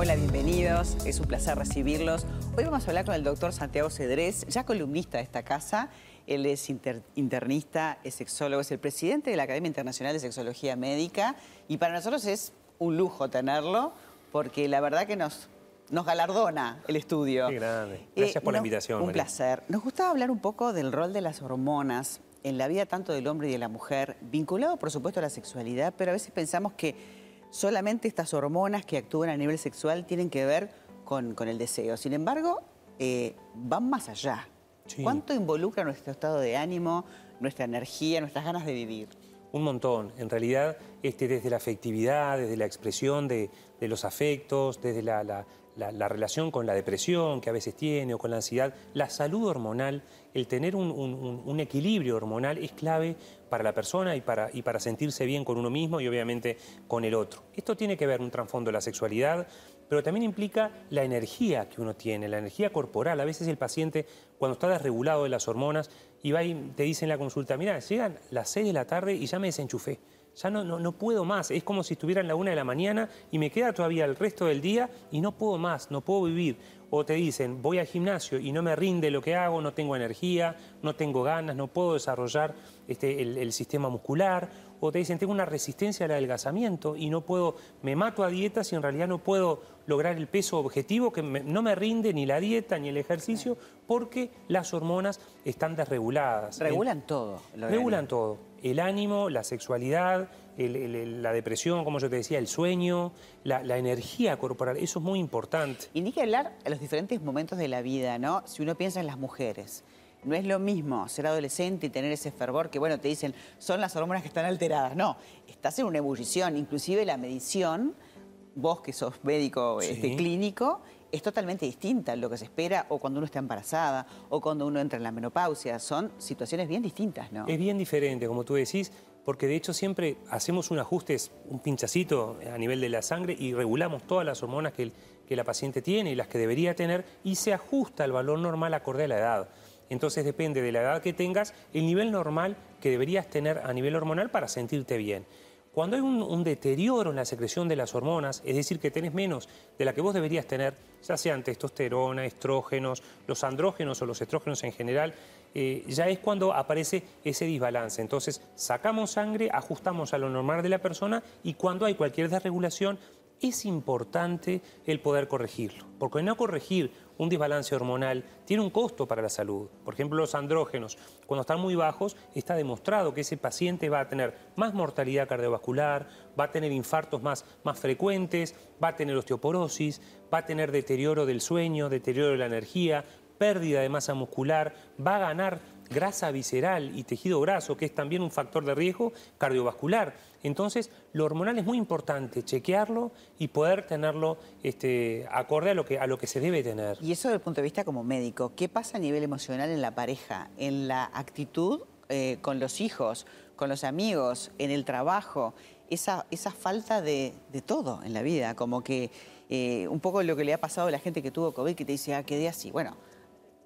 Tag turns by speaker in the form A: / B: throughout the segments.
A: Hola, bienvenidos. Es un placer recibirlos. Hoy vamos a hablar con el doctor Santiago Cedrés, ya columnista de esta casa. Él es internista, es sexólogo, es el presidente de la Academia Internacional de Sexología Médica y para nosotros es un lujo tenerlo porque la verdad que nos, nos galardona el estudio.
B: Qué grande. Gracias por la
A: Eh,
B: invitación.
A: Un
B: María.
A: placer. Nos gustaba hablar un poco del rol de las hormonas en la vida tanto del hombre y de la mujer, vinculado por supuesto a la sexualidad, pero a veces pensamos que solamente estas hormonas que actúan a nivel sexual tienen que ver con, con el deseo. Sin embargo, eh, van más allá.
B: Sí.
A: ¿Cuánto involucra nuestro estado de ánimo, nuestra energía, nuestras ganas de vivir?
B: Un montón. En realidad, este, desde la afectividad, desde la expresión de, los afectos, desde la, la- la- la relación con la depresión que a veces tiene o con la ansiedad, la salud hormonal, el tener un- un equilibrio hormonal es clave para la persona y para, y para sentirse bien con uno mismo y obviamente con el otro. Esto tiene que ver un trasfondo de la sexualidad, pero también implica la energía que uno tiene, la energía corporal. A veces el paciente, cuando está desregulado de las hormonas, y va y te dice en la consulta, mira, llegan las 6 de la tarde y ya me desenchufé. Ya no, no, no puedo más, es como si estuviera en la una de la mañana y me queda todavía el resto del día y no puedo más, no puedo vivir. O te dicen, voy al gimnasio y no me rinde lo que hago, no tengo energía, no tengo ganas, no puedo desarrollar este, el, el sistema muscular. O te dicen, tengo una resistencia al adelgazamiento y no puedo, me mato a dietas y en realidad no puedo lograr el peso objetivo, que me- no me rinde ni la dieta ni el ejercicio porque las hormonas están desreguladas.
A: Regulan todo. el.
B: Regulan todo. El ánimo, la sexualidad, el- el- el- la depresión, como yo te decía, el sueño, la, la energía corporal. Eso es muy importante.
A: Y ni que hablar a los diferentes momentos de la vida, ¿no? Si uno piensa en las mujeres, no es lo mismo ser adolescente y tener ese fervor que, bueno, te dicen, son las hormonas que están alteradas. No, estás en una ebullición. Inclusive la medición, vos que sos médico
B: Sí.
A: este, clínico, es totalmente distinta a lo que se espera o cuando uno está embarazada o cuando uno entra en la menopausia. Son situaciones bien distintas, ¿no?
B: Es bien diferente, como tú decís, porque de hecho siempre hacemos un ajuste, un pinchacito a nivel de la sangre y regulamos todas las hormonas que, el- que la paciente tiene y las que debería tener y se ajusta al valor normal acorde a la edad. Entonces depende de la edad que tengas, el nivel normal que deberías tener a nivel hormonal para sentirte bien. Cuando hay un, deterioro en la secreción de las hormonas, es decir, que tenés menos de la que vos deberías tener, ya sean testosterona, estrógenos, los andrógenos o los estrógenos en general, eh, ya es cuando aparece ese desbalance. Entonces, sacamos sangre, ajustamos a lo normal de la persona y cuando hay cualquier desregulación, es importante el poder corregirlo, porque no corregir un desbalance hormonal tiene un costo para la salud. Por ejemplo, los andrógenos, cuando están muy bajos, está demostrado que ese paciente va a tener más mortalidad cardiovascular, va a tener infartos más, más frecuentes, va a tener osteoporosis, va a tener deterioro del sueño, deterioro de la energía, pérdida de masa muscular, va a ganar grasa visceral y tejido graso, que es también un factor de riesgo cardiovascular. Entonces, lo hormonal es muy importante, chequearlo y poder tenerlo este, acorde a lo, que, a lo que se debe tener.
A: Y eso desde el punto de vista como médico, ¿qué pasa a nivel emocional en la pareja, en la actitud eh, con los hijos, con los amigos, en el trabajo? Esa, esa falta de, de todo en la vida, como que eh, un poco lo que le ha pasado a la gente que tuvo COVID, que te dice, ah, quedé así. Bueno,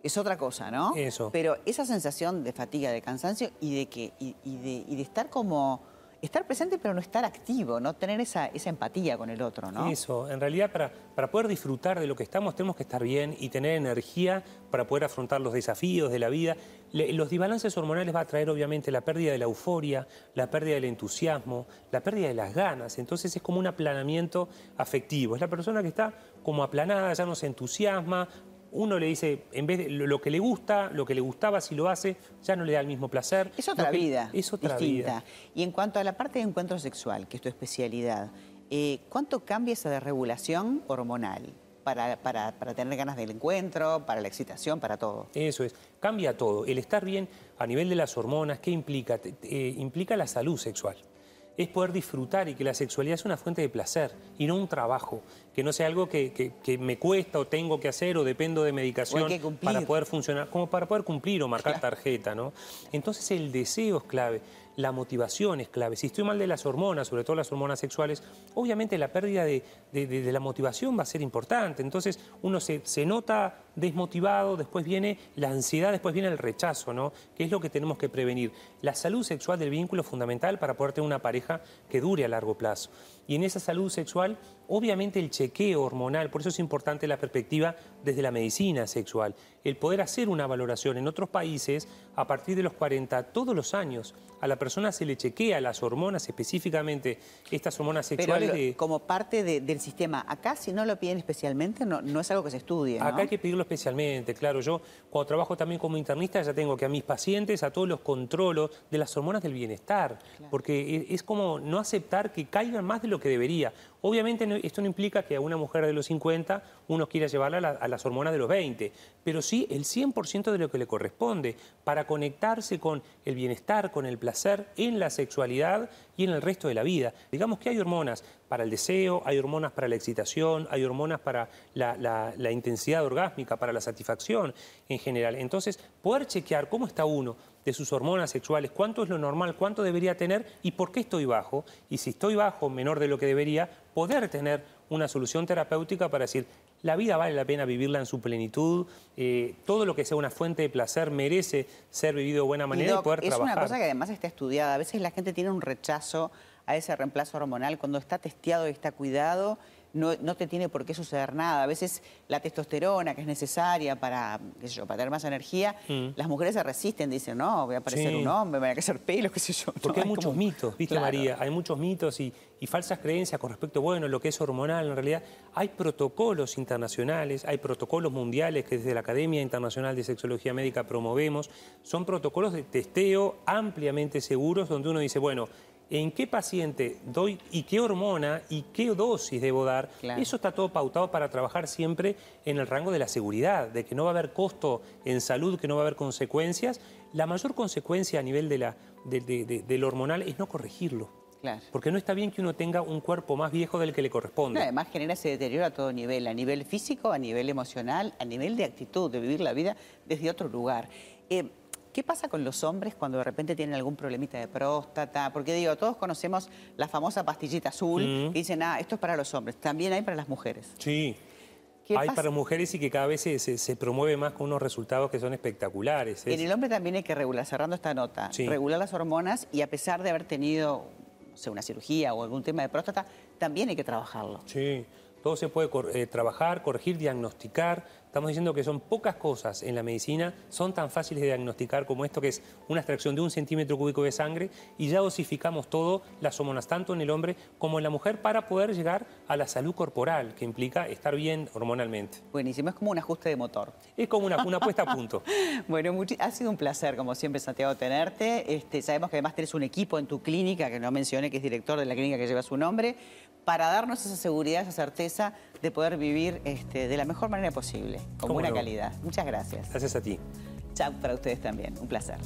A: es otra cosa, ¿no?
B: Eso.
A: Pero esa sensación de fatiga, de cansancio y de, que, y, y de, y de estar como... Estar presente pero no estar activo, no tener esa, esa empatía con el otro, ¿no?
B: Eso, en realidad para, para poder disfrutar de lo que estamos tenemos que estar bien y tener energía para poder afrontar los desafíos de la vida. Le- los desbalances hormonales va a traer obviamente la pérdida de la euforia, la pérdida del entusiasmo, la pérdida de las ganas. Entonces es como un aplanamiento afectivo. Es la persona que está como aplanada, ya no se entusiasma. Uno le dice, en vez de lo que le gusta, lo que le gustaba, si lo hace, ya no le da el mismo placer.
A: Es otra
B: que-
A: vida.
B: Es otra
A: distinta.
B: vida.
A: Y en cuanto a la parte de encuentro sexual, que es tu especialidad, eh, ¿cuánto cambia esa desregulación hormonal para, para- para tener ganas del encuentro, para la excitación, para todo?
B: Eso es, cambia todo. El estar bien a nivel de las hormonas, ¿qué implica? Eh, implica la salud sexual. Es poder disfrutar y que la sexualidad es una fuente de placer y no un trabajo, que no sea algo que, que- que me cuesta o tengo que hacer o dependo de medicación para poder funcionar, como para poder cumplir o marcar tarjeta, ¿no? Entonces el deseo es clave, la motivación es clave. Si estoy mal de las hormonas, sobre todo las hormonas sexuales, obviamente la pérdida de, de- la motivación va a ser importante. Entonces uno se, se nota desmotivado, después viene la ansiedad, después viene el rechazo, ¿no? Que es lo que tenemos que prevenir. La salud sexual del vínculo es fundamental para poder tener una pareja que dure a largo plazo. Y en esa salud sexual, obviamente el chequeo hormonal, por eso es importante la perspectiva desde la medicina sexual, el poder hacer una valoración. En otros países, a partir de los 40, todos los años, a la persona se le chequea las hormonas, específicamente estas hormonas sexuales.
A: Pero como parte del sistema, acá si no lo piden especialmente, no, no es algo que se estudie.
B: Acá hay que pedirlo especialmente, claro. Yo cuando trabajo también como internista ya tengo que a mis pacientes, a todos los controlos de las hormonas del bienestar, porque es como no aceptar que caigan más de lo que debería. Obviamente esto no implica que a una mujer de los 50 uno quiera llevarla a, las hormonas de los 20, pero sí el 100% de lo que le corresponde para conectarse con el bienestar, con el placer en la sexualidad y en el resto de la vida. Digamos que hay hormonas para el deseo, hay hormonas para la excitación, hay hormonas para la, la intensidad orgásmica, para la satisfacción en general. Entonces, poder chequear cómo está uno de sus hormonas sexuales, cuánto es lo normal, cuánto debería tener y por qué estoy bajo. Y si estoy bajo, menor de lo que debería, poder tener una solución terapéutica para decir, la vida vale la pena vivirla en su plenitud, eh, todo lo que sea una fuente de placer merece ser vivido de buena manera y, poder trabajar.
A: Es una cosa que además está estudiada. A veces la gente tiene un rechazo a ese reemplazo hormonal cuando está testeado y está cuidado no, te tiene por qué suceder nada. A veces la testosterona, que es necesaria para, qué sé yo, para tener más energía, mm. las mujeres se resisten, dicen, no, voy a parecer un hombre, me voy a hacer pelos, qué sé yo.
B: Porque hay muchos mitos, ¿viste, María? Hay muchos mitos y, falsas creencias con respecto, bueno, lo que es hormonal. En realidad hay protocolos internacionales, hay protocolos mundiales que desde la Academia Internacional de Sexología Médica promovemos. Son protocolos de testeo ampliamente seguros donde uno dice, bueno, en qué paciente doy y qué hormona y qué dosis debo dar, eso está todo pautado para trabajar siempre en el rango de la seguridad, de que no va a haber costo en salud, que no va a haber consecuencias. La mayor consecuencia a nivel de la, del hormonal es no corregirlo. Porque no está bien que uno tenga un cuerpo más viejo del que le corresponde.
A: además genera ese deterioro a todo nivel, a nivel físico, a nivel emocional, a nivel de actitud, de vivir la vida desde otro lugar. Eh, ¿Qué pasa con los hombres cuando de repente tienen algún problemita de próstata? Porque digo, todos conocemos la famosa pastillita azul y dicen, ah, esto es para los hombres. También hay para las mujeres.
B: Sí. Hay para mujeres y que cada vez se, promueve más con unos resultados que son espectaculares.
A: En el hombre también hay que regular, cerrando esta nota, regular las hormonas y a pesar de haber tenido una cirugía o algún tema de próstata, también hay que trabajarlo.
B: Sí, todo se puede eh, trabajar, corregir, diagnosticar. Estamos diciendo que son pocas cosas en la medicina, son tan fáciles de diagnosticar como esto que es una extracción de un centímetro cúbico de sangre y ya dosificamos todo, las hormonas, tanto en el hombre como en la mujer, para poder llegar a la salud corporal, que implica estar bien hormonalmente.
A: Buenísimo, es como un ajuste de motor.
B: Es como una, una puesta a punto.
A: bueno, ha sido un placer, como siempre, Santiago, tenerte. Este, sabemos que además tenés un equipo en tu clínica, que no mencioné, que es director de la clínica que lleva su nombre para darnos esa seguridad, esa certeza de poder vivir este, de la mejor manera posible, con buena calidad. Muchas gracias.
B: Gracias a ti.
A: Chao para ustedes también. Un placer.